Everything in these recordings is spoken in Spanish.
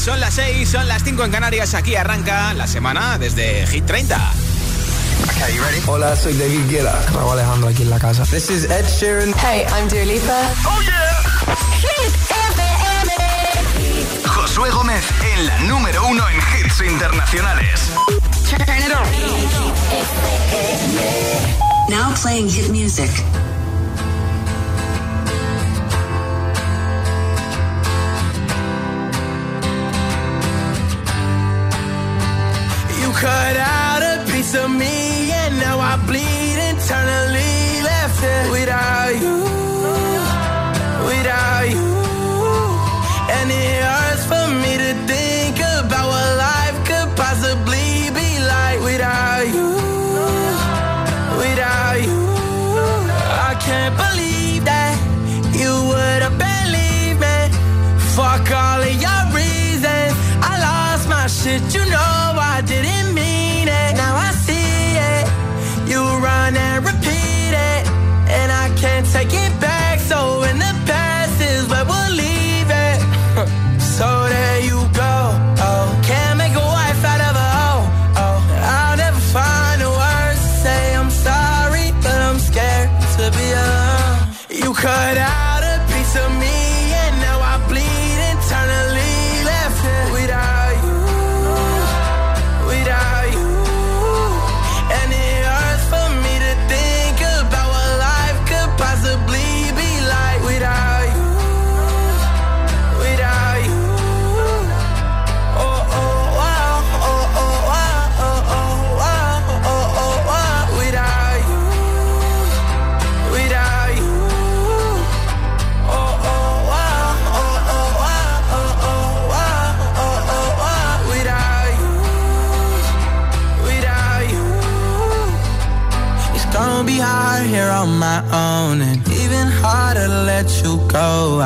Son las 6, son las 5 en Canarias. Aquí arranca la semana desde Hit 30. Okay, you ready? Hola, soy David Guetta. Raúl Alejandro aquí en la casa. This is Ed Sheeran. Hey, I'm Dua Lipa. Oh yeah. Hit FM. Josué Gómez en la número uno en hits internacionales. Turn it on. Now playing hit music. Cut out a piece of me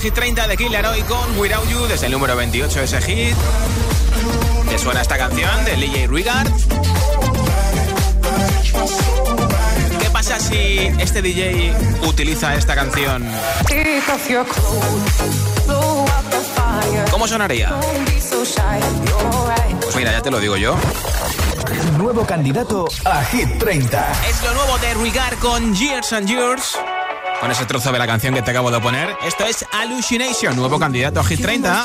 Hit 30 de Killer Hoy con Without You desde el número 28 ese hit. ¿Te suena esta canción de DJ Rigard? ¿Qué pasa si este DJ utiliza esta canción? ¿Cómo sonaría? Pues mira, ya te lo digo yo. Nuevo candidato a Hit 30. Es lo nuevo de Rigard con Years and Years con ese trozo de la canción que te acabo de poner. Esto es Hallucination, nuevo candidato a Hit 30.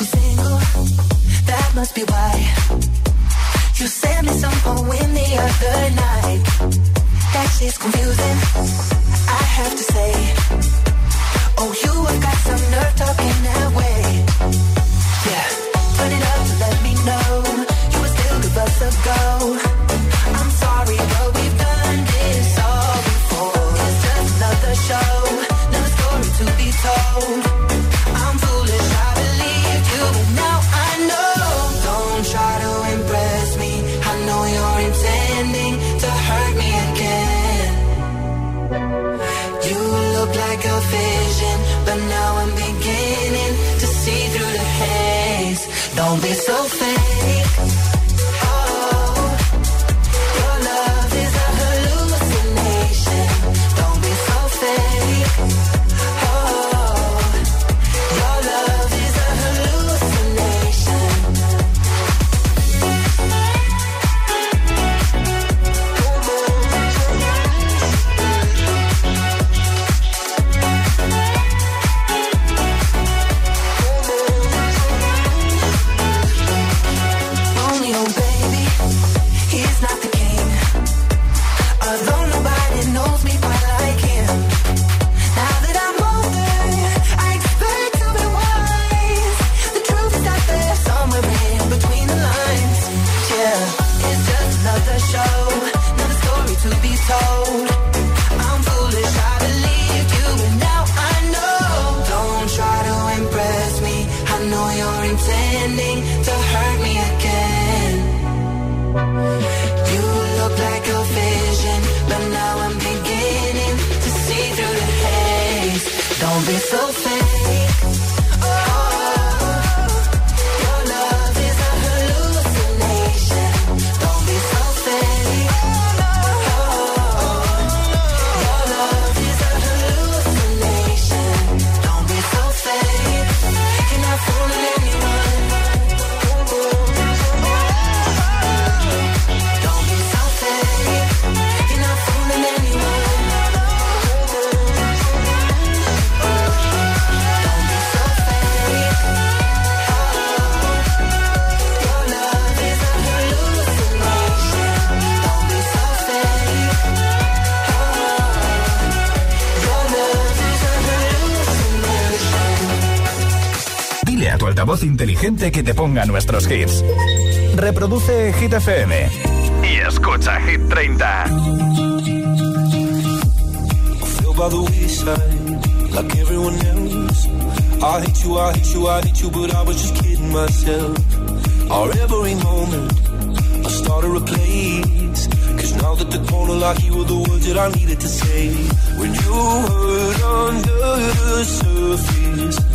Inteligente que te ponga nuestros hits. Reproduce Hit FM y escucha Hit 30. by the wayside, like everyone else. I hate you, I hate you, I hate you, but I was just kidding myself. Our every moment, I started a place. Cause now that the corner like you were the words that I needed to say. When you hurt under the surface.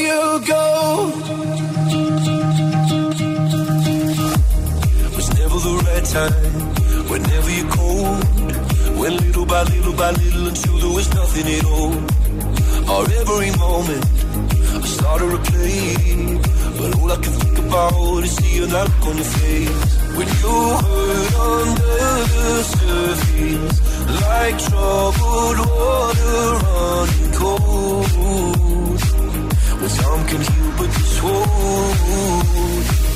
you go. It was never the right time, whenever you're cold. Went little by little by little until there was nothing at all. Or every moment, I started a play. But all I can think about is seeing that look on your face. When you hurt under the surface, like troubled water running cold. But some can heal, but this won't.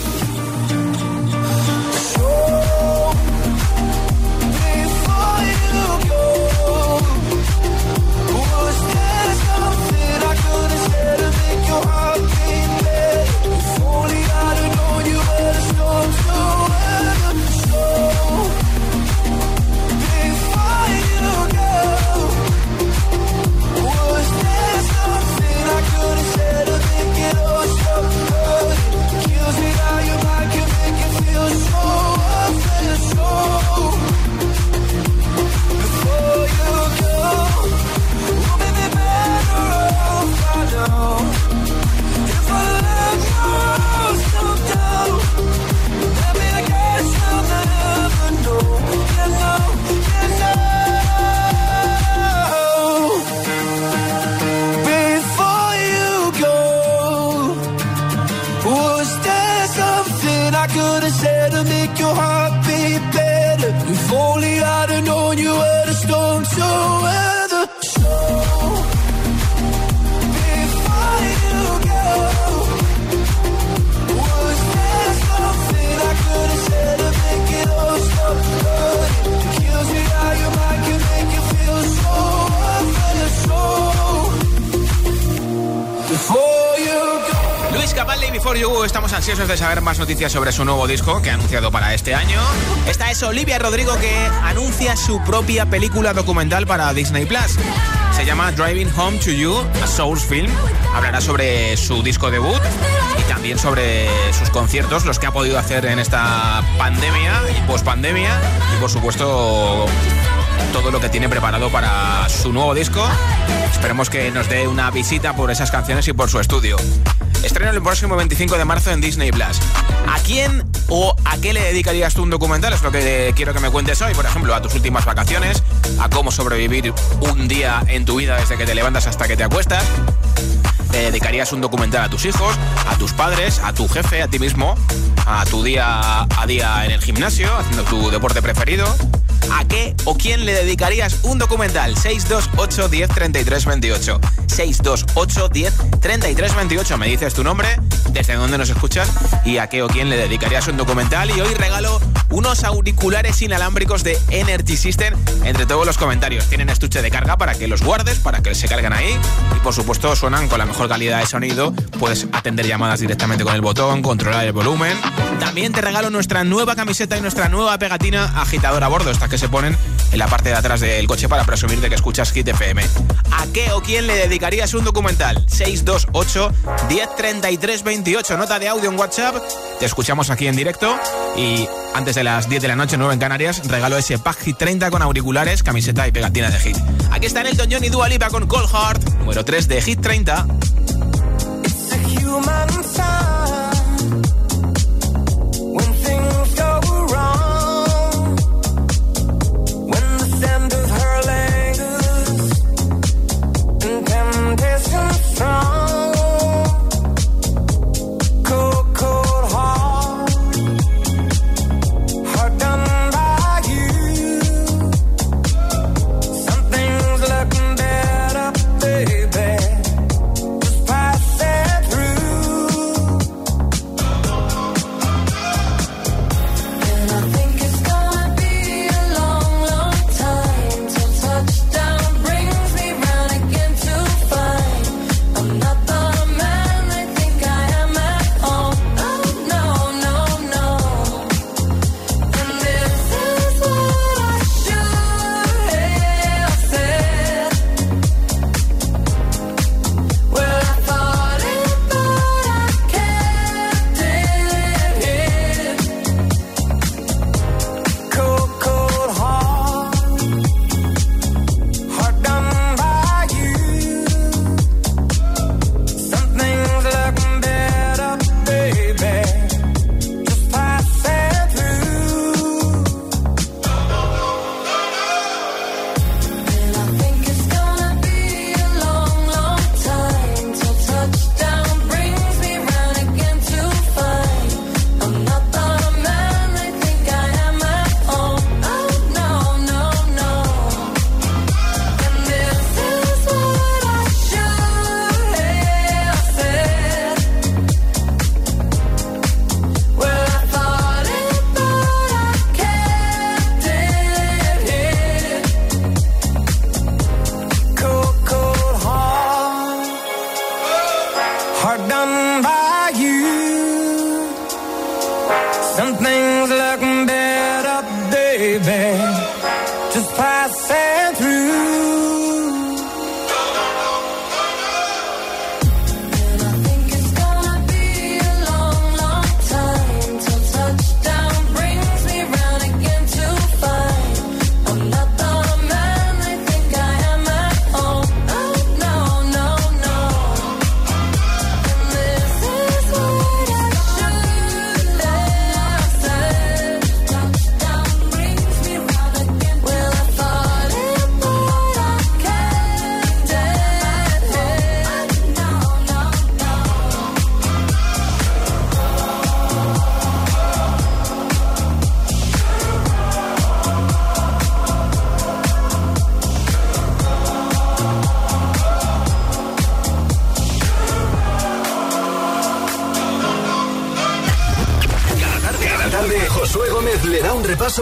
Ansiosos de saber más noticias sobre su nuevo disco que ha anunciado para este año. Esta es Olivia Rodrigo que anuncia su propia película documental para Disney Plus. Se llama Driving Home to You, a Souls Film. Hablará sobre su disco debut y también sobre sus conciertos, los que ha podido hacer en esta pandemia y pospandemia. Y por supuesto, todo lo que tiene preparado para su nuevo disco. Esperemos que nos dé una visita por esas canciones y por su estudio. Estreno el próximo 25 de marzo en Disney Plus. ¿A quién o a qué le dedicarías tú un documental? Es lo que quiero que me cuentes hoy. Por ejemplo, a tus últimas vacaciones, a cómo sobrevivir un día en tu vida desde que te levantas hasta que te acuestas. ¿Le dedicarías un documental a tus hijos, a tus padres, a tu jefe, a ti mismo, a tu día a día en el gimnasio, haciendo tu deporte preferido? ¿A qué o quién le dedicarías un documental? 628 10 33 28. 628 10 33 28. Me dices tu nombre, desde dónde nos escuchas y a qué o quién le dedicarías un documental. Y hoy regalo unos auriculares inalámbricos de Energy System entre todos los comentarios. Tienen estuche de carga para que los guardes, para que se carguen ahí. Y por supuesto suenan con la mejor calidad de sonido. Puedes atender llamadas directamente con el botón, controlar el volumen. También te regalo nuestra nueva camiseta y nuestra nueva pegatina agitadora a bordo. Esta que se ponen en la parte de atrás del coche para presumir de que escuchas Hit FM. ¿A qué o quién le dedicarías un documental? 628 1033 28. Nota de audio en WhatsApp. Te escuchamos aquí en directo. Y antes de las 10 de la noche, 9 en Canarias, regalo ese pack Hit 30 con auriculares, camiseta y pegatina de Hit. Aquí está Elton John y Dua Lipa con Cold Heart, número 3 de Hit 30. a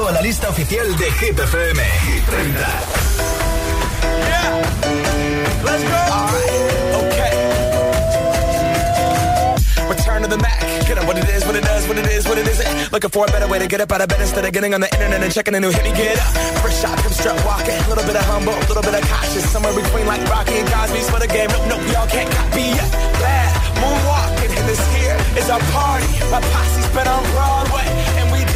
la lista oficial de Hit FM. Hit 30. Yeah. Let's go. Right. Okay. Return to the Mac. Get up what it is, what it does, what it is, what it isn't. Looking for a better way to get up out of bed instead of getting on the internet and checking a new hit. Me get up. First shot, come strut walking. A little bit of humble, a little bit of cautious. Somewhere between like Rocky and Cosby's for the game. Nope, nope, y'all can't copy yet. Bad moonwalking, and this here is our party. My posse's been on Broadway,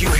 you.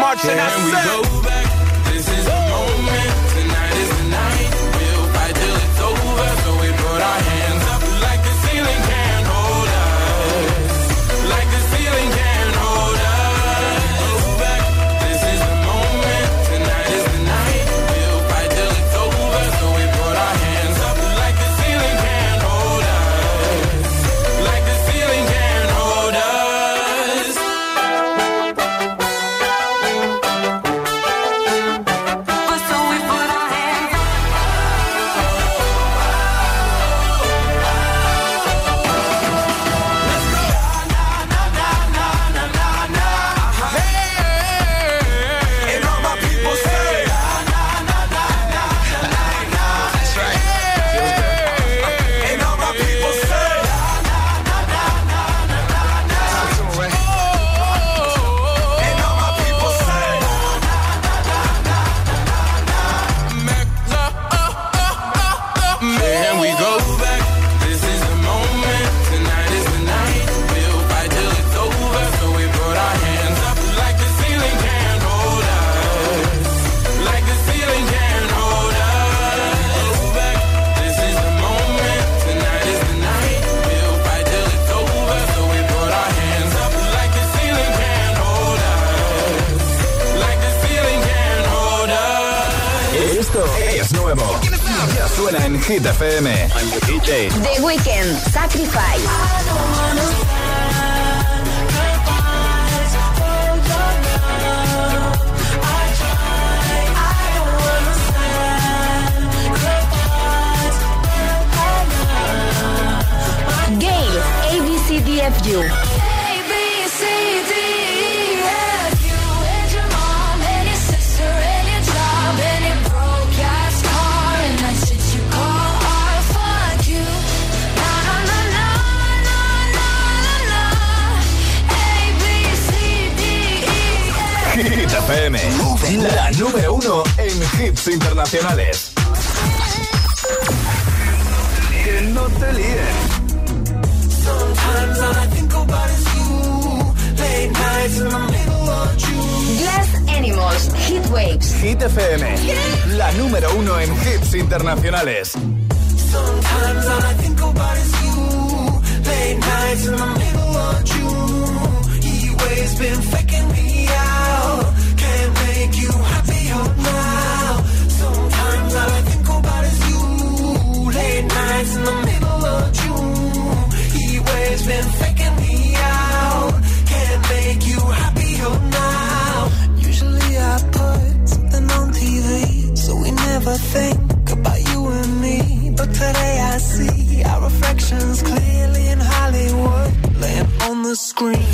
marching. I Can we go back? This is the moment. Tonight is the night. We'll fight till it's over. So we put our hands up like the ceiling FM. The Weeknd, Sacrifice. In the middle of June. Glass Animals, Heat Waves. Hit FM. La número uno en hits internacionales. Green.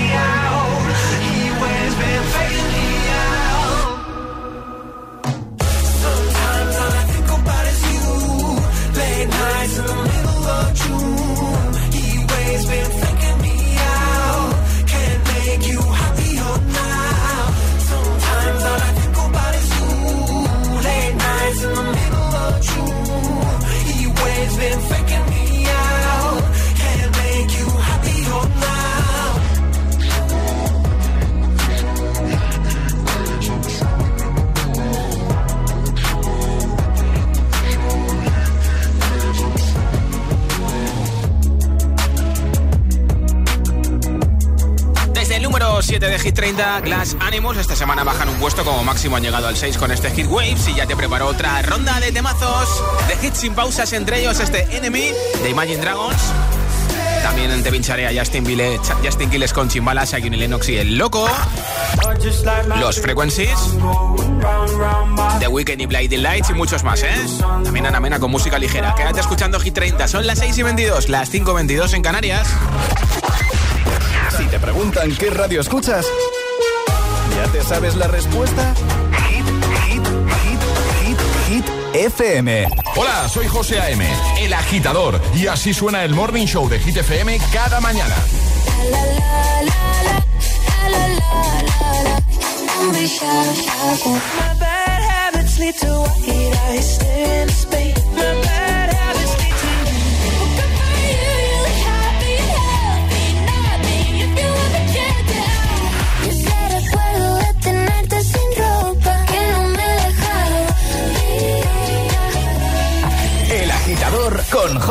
7 de Hit 30, Glass Animals, esta semana bajan un puesto como máximo han llegado al 6 con este Hit Waves y ya te preparo otra ronda de temazos de hits sin pausas, entre ellos este Enemy de Imagine Dragons. También te pincharé a Justin, Bile, Justin Quiles con Chimbalas, a Johnny Lennox y El Loco. Los Frequencies, The Weeknd y Blinding Lights y muchos más, ¿eh? También Ana Mena con música ligera. Quédate escuchando Hit 30. Son las 6 y 22, las 5 y 22 en Canarias. Qué radio escuchas, ¿ya te sabes la respuesta? Hit, hit, hit, hit, hit, FM. Hola, soy José A.M., el agitador, y así suena el Morning Show de Hit FM cada mañana.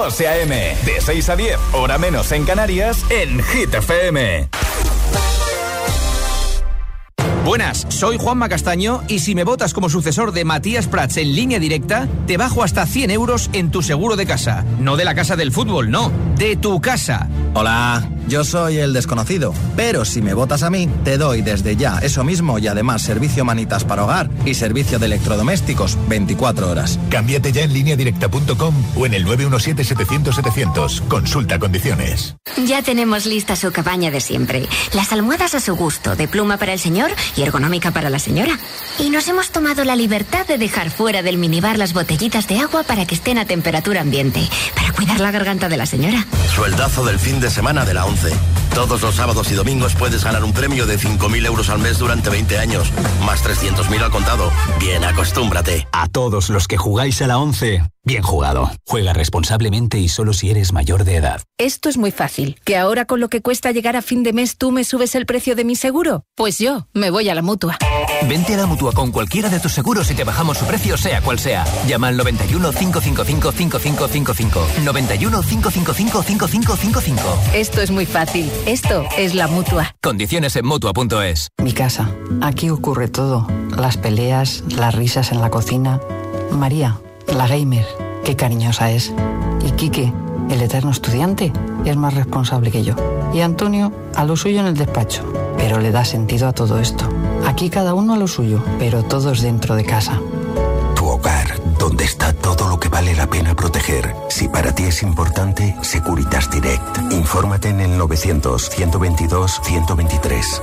José A.M. De 6 a 10, hora menos en Canarias, en Hit FM. Buenas, soy Juanma Castaño y si me votas como sucesor de Matías Prats en línea directa, te bajo hasta 100 euros en tu seguro de casa. No de la casa del fútbol, no, de tu casa. Hola, yo soy el desconocido, pero si me votas a mí, te doy desde ya eso mismo y además servicio manitas para hogar y servicio de electrodomésticos 24 horas. Cámbiate ya en lineadirecta.com o en el 917-700-700. Consulta condiciones. Ya tenemos lista su cabaña de siempre. Las almohadas a su gusto, de pluma para el señor y ergonómica para la señora. Y nos hemos tomado la libertad de dejar fuera del minibar las botellitas de agua para que estén a temperatura ambiente, para cuidar la garganta de la señora. Sueldazo del fin de semana de la 11. something. Todos los sábados y domingos puedes ganar un premio de 5.000 euros al mes durante 20 años, más 300.000 al contado. Bien, acostúmbrate. A todos los que jugáis a la 11, bien jugado. Juega responsablemente y solo si eres mayor de edad. Esto es muy fácil. ¿Que ahora con lo que cuesta llegar a fin de mes tú me subes el precio de mi seguro? Pues yo me voy a la mutua. Vente a la mutua con cualquiera de tus seguros y te bajamos su precio, sea cual sea. Llama al 91 555 5555. 91 555 5555. Esto es muy fácil. Esto es la mutua. Condiciones en mutua.es. Mi casa. Aquí ocurre todo. Las peleas, las risas en la cocina. María, la gamer, qué cariñosa es. Y Quique, el eterno estudiante, es más responsable que yo. Y Antonio, a lo suyo en el despacho. Pero le da sentido a todo esto. Aquí cada uno a lo suyo, pero todos dentro de casa. Vale la pena proteger. Si para ti es importante, Securitas Direct. Infórmate en el 900-122-123.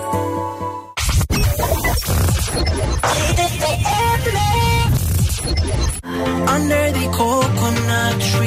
Under the coconut tree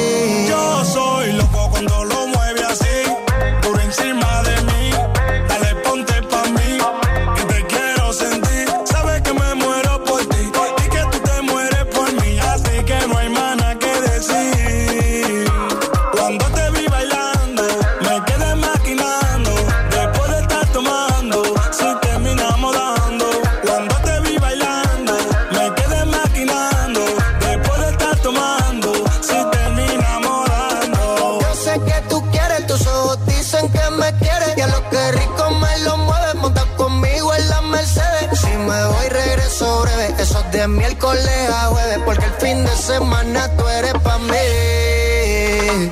De miércoles a jueves, porque el fin de semana tú eres pa' mí.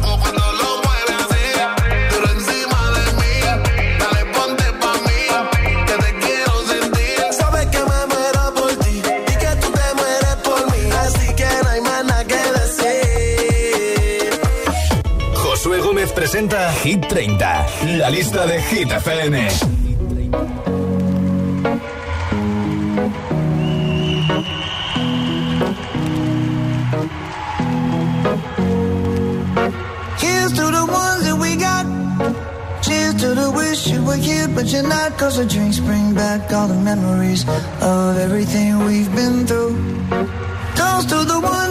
presenta Hit 30, la lista de Hit FM. Here's to the ones that we got. Cheers to the wish you were here, but you're not. Cause the drinks bring back all the memories of everything we've been through. Toast to the ones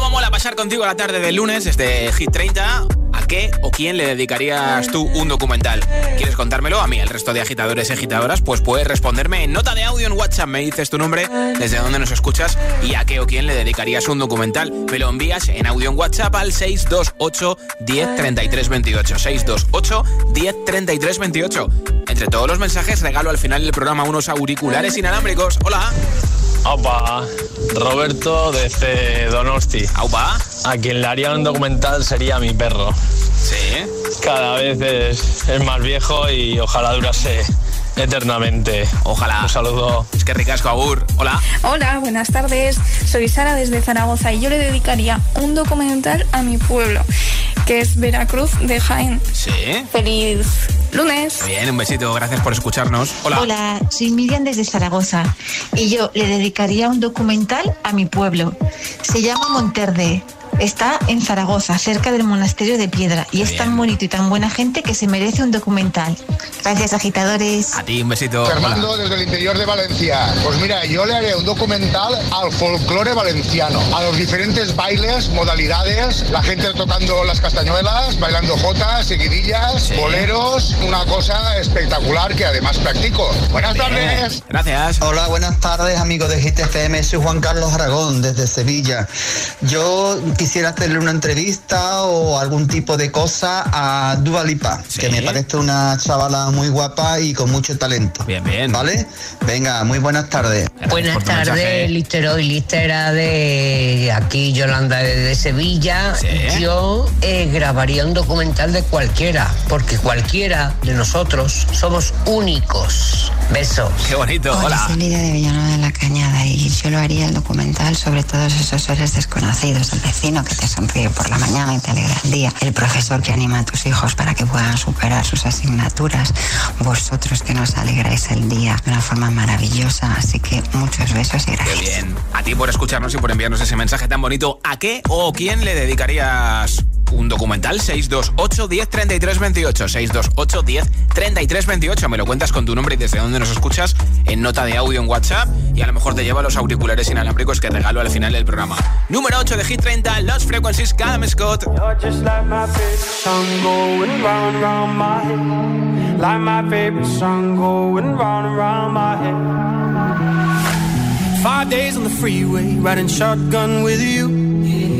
¿Cómo mola pasar contigo la tarde del lunes desde Hit 30? ¿A qué o quién le dedicarías tú un documental? ¿Quieres contármelo a mí, el resto de agitadores y agitadoras? Pues puedes responderme en nota de audio en WhatsApp. Me dices tu nombre, desde dónde nos escuchas y a qué o quién le dedicarías un documental. Me lo envías en audio en WhatsApp al 628 10 33 28. 628 10 33 28. Entre todos los mensajes regalo al final del programa unos auriculares inalámbricos. Hola. Opa, Roberto desde Donosti. Aupa. A quien le haría un documental sería mi perro. Sí. Cada vez es, es más viejo y ojalá durase eternamente. Ojalá. Un saludo. Es que ricasco, Agur. Hola. Hola, buenas tardes. Soy Sara desde Zaragoza y yo le dedicaría un documental a mi pueblo, que es Veracruz de Jaén. Sí. Feliz lunes. Bien, un besito. Gracias por escucharnos. Hola. Hola, soy Miriam desde Zaragoza y yo le dedicaría un documental a mi pueblo. Se llama Monterde. Está en Zaragoza, cerca del monasterio de Piedra, y es tan bonito y tan buena gente que se merece un documental. Gracias, agitadores. A ti, un besito. Fernando, desde el interior de Valencia. Pues mira, yo le haré un documental al folclore valenciano, a los diferentes bailes, modalidades, la gente tocando las castañuelas, bailando jotas, seguidillas, boleros, una cosa espectacular que además practico. Buenas tardes. Gracias. Hola, buenas tardes, amigos de GTFM. Soy Juan Carlos Aragón, desde Sevilla. Yo quisiera hacerle una entrevista o algún tipo de cosa a Dua Lipa, que me parece una chavala muy guapa y con mucho talento. Bien, bien. ¿Vale? Venga, muy buenas tardes. Buenas tardes, Listero y Listera de aquí, Yolanda de Sevilla. Yo eh, grabaría un documental de cualquiera, porque cualquiera de nosotros somos únicos. Besos. Qué bonito, hola. Soy Lidia de Villanueva de la Cañada y yo lo haría el documental sobre todos esos seres desconocidos. El vecino que te sonríe por la mañana y te alegra el día. El profesor que anima a tus hijos para que puedan superar sus asignaturas. Vosotros que nos alegráis el día de una forma maravillosa. Así que muchos besos y gracias. Qué bien. A ti por escucharnos y por enviarnos ese mensaje tan bonito. ¿A qué o quién le dedicarías un documental? 628 10 33 28. 628 10 33 28. Me lo cuentas con tu nombre y desde dónde nos escuchas en nota de audio en WhatsApp. Y a lo mejor te lleva los auriculares inalámbricos que regalo al final del programa. Número 8 de Hit 30, Los Frequencies, Callum Scott. Five days on the freeway, riding shotgun with you.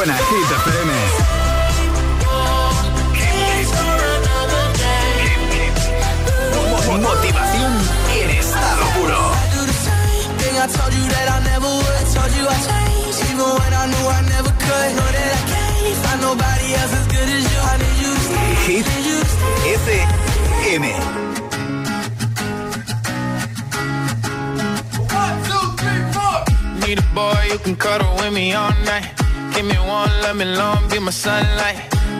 buena. Hit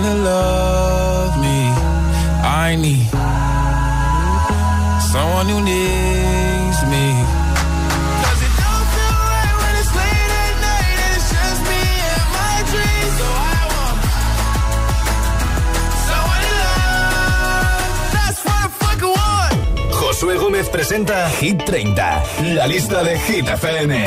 love me. I need someone who needs me. Josué Gómez presenta Hit 30, la lista de Hit FM.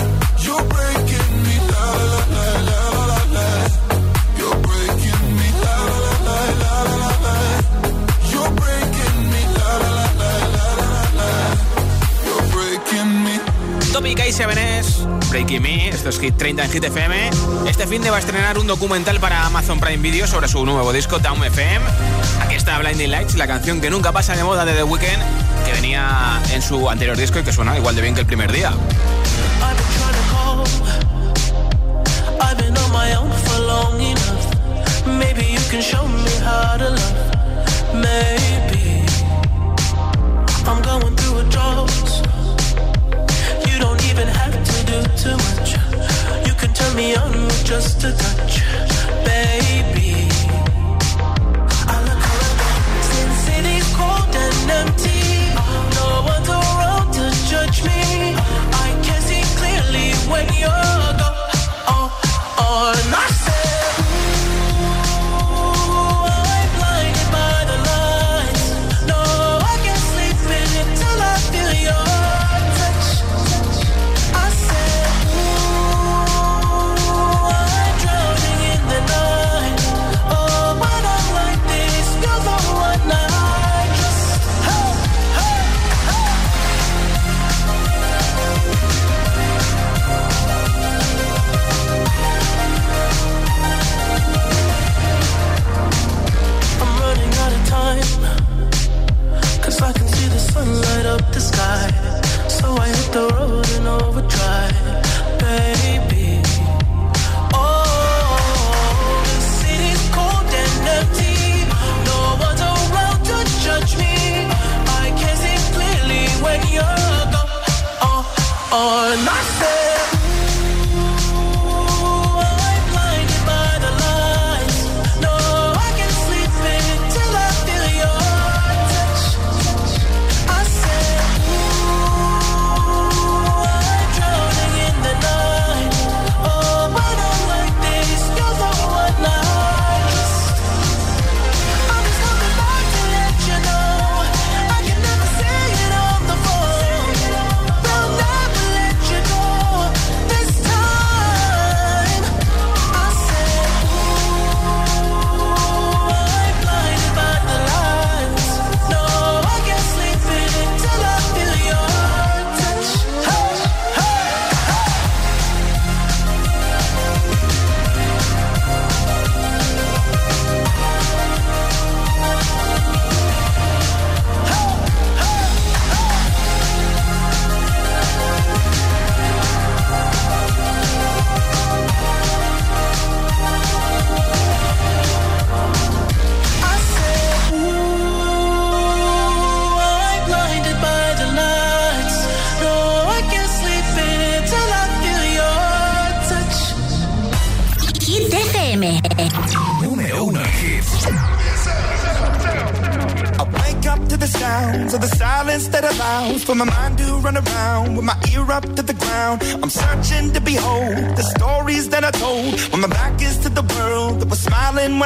Tommy K7S, Breaking Me, esto es Hit 30 en Hit FM. Este fin de va a estrenar un documental para Amazon Prime Video sobre su nuevo disco Down FM. Aquí está Blinding Lights, la canción que nunca pasa de moda de The Weeknd que venía en su anterior disco y que suena igual de bien que el primer día. I'm going through a drought. Do too much. You can turn me on with just a touch, baby. I look around since city's cold and empty. No one's around to judge me. I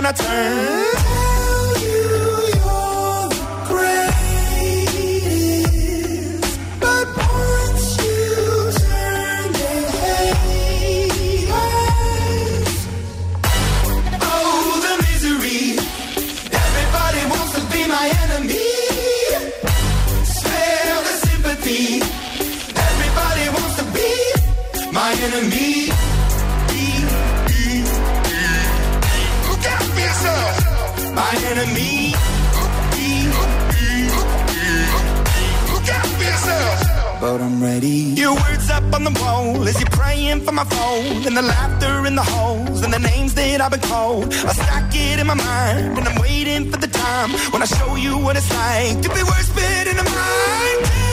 gonna turn. I stack it in my mind when I'm waiting for the time when I show you what it's like to be worse fit in the mind.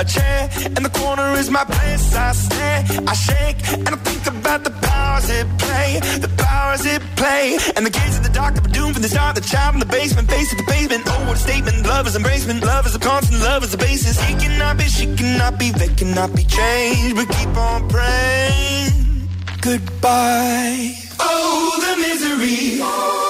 A chair and the corner is my place. I stare, I shake, and I think about the powers it play, the powers it play. And the gates of the dark but doom doomed from the start. The child in the basement, face of the pavement. Oh, what a statement! Love is embracement. Love is a constant. Love is a basis. He cannot be, she cannot be, they cannot be changed. But keep on praying. Goodbye. Oh, the misery.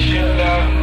Shut up.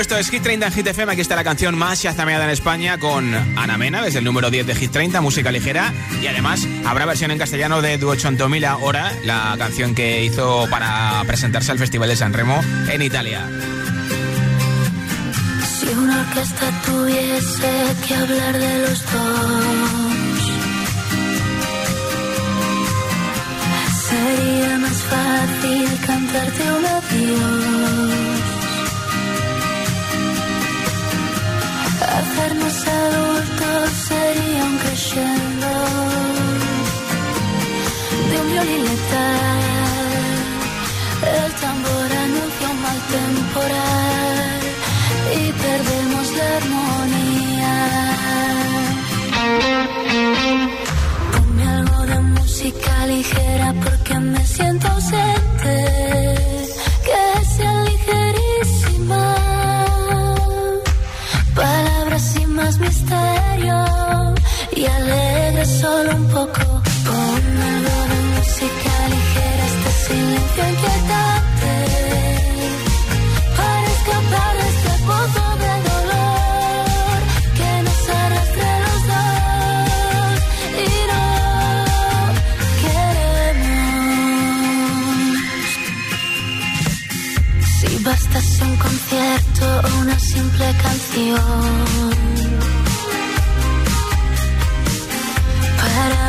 Esto es Hit 30 en Hit FM. Aquí está la canción más chazameada en España con Ana Mena, desde el número 10 de Hit 30, música ligera. Y además habrá versión en castellano de Duochentomila Hora, la canción que hizo para presentarse al Festival de San Remo en Italia. Si una orquesta tuviese que hablar de los dos, sería más fácil cantarte un adiós. Hacernos adultos sería un de un violín letal. El tambor anuncia un mal temporal y perdemos la armonía. Ponme algo de música ligera porque me siento ausente. Solo un poco. Ponme algo de música ligera, este silencio inquietante. Para escapar de este pozo de dolor que nos arrastre los dos y no queremos. Si bastase un concierto o una simple canción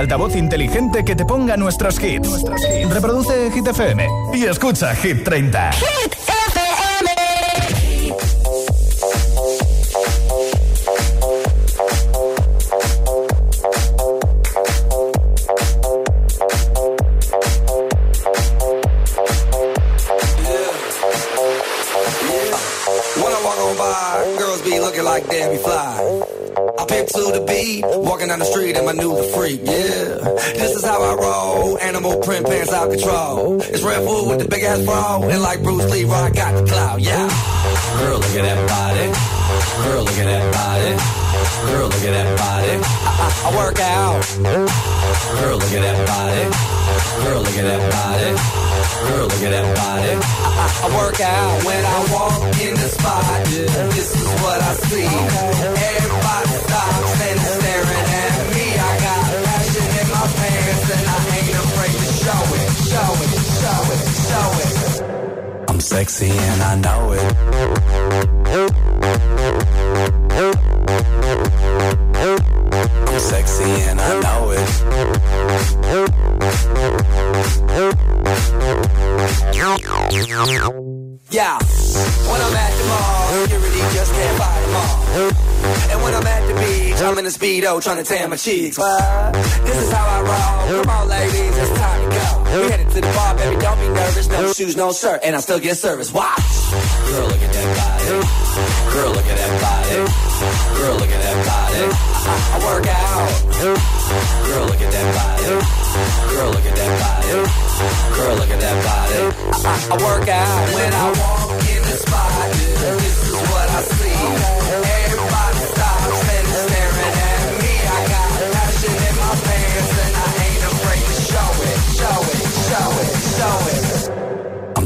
altavoz inteligente que te ponga nuestros hits. Reproduce Hit FM y escucha Hit 30. When I walk on by, girls be looking like Debbie Fly. I pimp to the beat, down the street and my new freak, yeah. This is how I roll, animal print pants out control. It's Red Bull with the big ass bra, and like Bruce Lee, I got the clout, yeah. Girl, look at that body. Girl, look at that body. Girl, look at that body. I, I, I work out. Girl, look at that body. Girl, look at that body. Girl, look at that body. I, I, I work out when I walk in the spot. This is what I see. Everybody stops and is staring I ain't afraid to show it, show it, show it, show it. I'm sexy and I know it. I'm sexy and I know it. Yeah, when I'm at the mall, just can't all. And when I'm at the beach, I'm in a speedo trying to tan my cheeks. What? This is how shoes, no shirt, and I still get service. Watch. Girl, look at that body. Girl, look at that body. Girl, look at that body. I, I work out. Girl, look at that body. Girl, look at that body. Girl, look at that body. I, I, work out when I walk in the spot. This is what I see. Everybody stops and is staring at me. I got passion in my pants and I ain't afraid to show it, show it, show it, show it.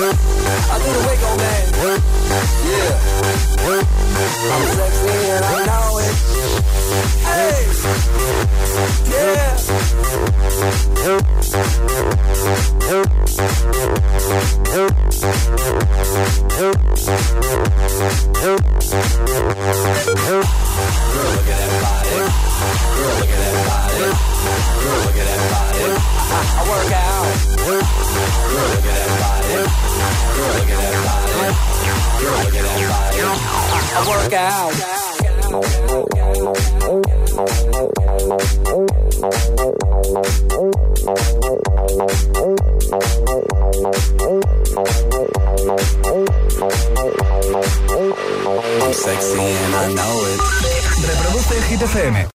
I do the wiggle, man. Yeah. I'm sexy and I know it. Hey. Yeah. Girl, look at that body. Girl, look at that body. Girl, look at that body. I, work out. Look at that body. Reproduce el Hit FM.